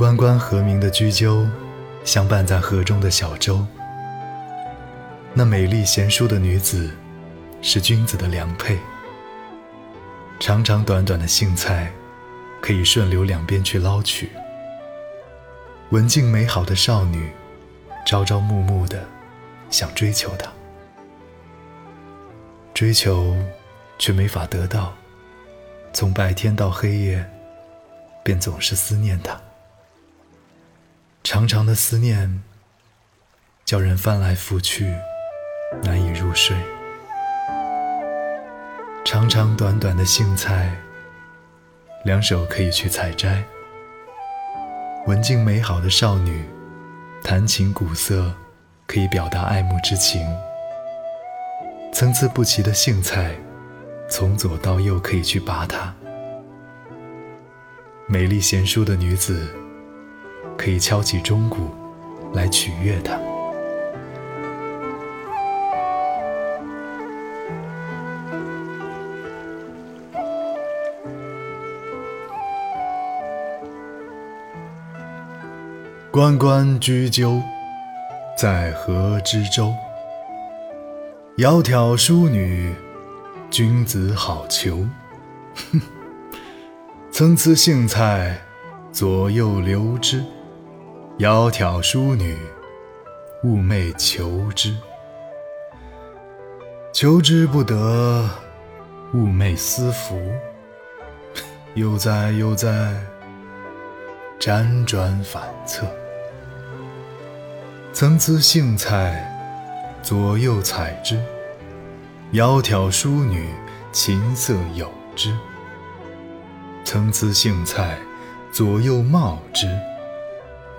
关关河鸣的雎鸠，相伴在河中的小舟。那美丽贤淑的女子，是君子的良配。长长短短的荇菜，可以顺流两边去捞取。文静美好的少女，朝朝暮暮的想追求他，追求却没法得到，从白天到黑夜，便总是思念他。长长的思念，叫人翻来覆去，难以入睡。长长短短的荇菜，两手可以去采摘。文静美好的少女，弹琴鼓瑟，可以表达爱慕之情。参差不齐的荇菜，从左到右可以去拔它。美丽贤淑的女子。可以敲起钟鼓来取悦他。关关雎鸠，在河之洲。窈窕淑女，君子好逑。哼参差荇菜，左右流之。窈窕淑女，寤寐求之。求之不得，寤寐思服。悠哉悠哉，辗转反侧。参差荇菜，左右采之。窈窕淑女，琴瑟友之。参差荇菜，左右芼之。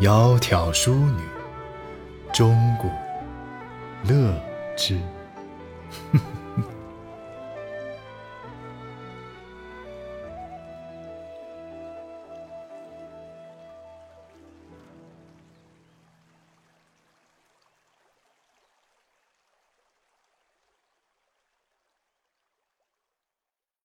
窈窕淑女，钟鼓乐之。